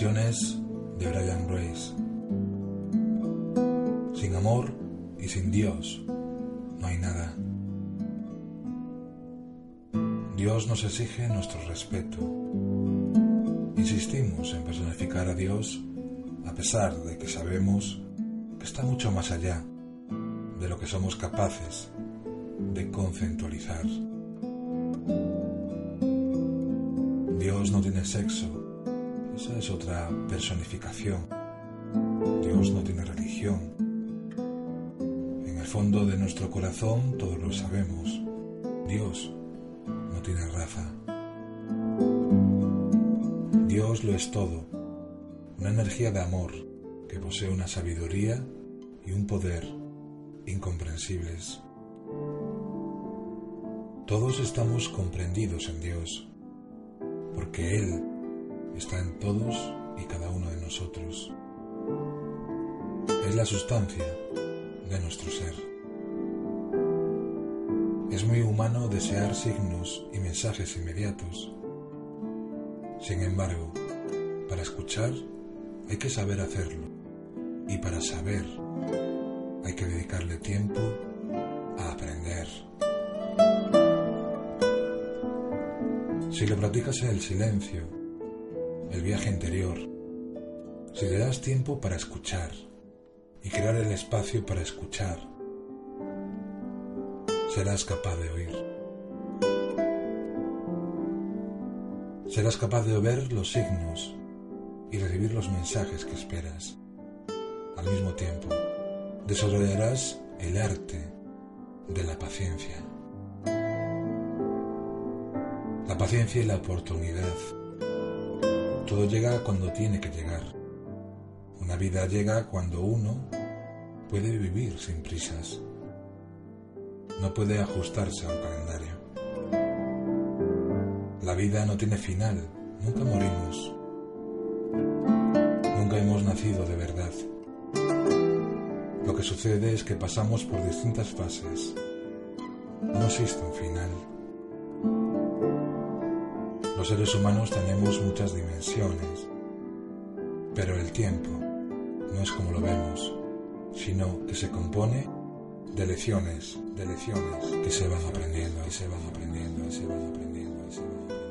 De Brian Grace. Sin amor y sin Dios no hay nada. Dios nos exige nuestro respeto. Insistimos en personificar a Dios a pesar de que sabemos que está mucho más allá de lo que somos capaces de conceptualizar. Dios no tiene sexo, esa es otra personificación. Dios no tiene religión. En el fondo de nuestro corazón todos lo sabemos. Dios no tiene raza. Dios lo es todo, una energía de amor que posee una sabiduría y un poder incomprensibles. Todos estamos comprendidos en Dios, porque Él está en todos y cada uno de nosotros. Es la sustancia de nuestro ser. Es muy humano desear signos y mensajes inmediatos. Sin embargo, para escuchar hay que saber hacerlo y para saber hay que dedicarle tiempo a aprender. Si lo practicas en el silencio, el viaje interior, si le das tiempo para escuchar y crear el espacio para escuchar, serás capaz de oír. Serás capaz de ver los signos y recibir los mensajes que esperas. Al mismo tiempo, desarrollarás el arte de la paciencia. La paciencia y la oportunidad. Todo llega cuando tiene que llegar. Una vida llega cuando uno puede vivir sin prisas. No puede ajustarse a un calendario. La vida no tiene final. Nunca morimos. Nunca hemos nacido de verdad. Lo que sucede es que pasamos por distintas fases. No existe un final. Los seres humanos tenemos muchas dimensiones, pero el tiempo no es como lo vemos, sino que se compone de lecciones, de lecciones que se van aprendiendo, y se van aprendiendo, y se van aprendiendo, y se van aprendiendo.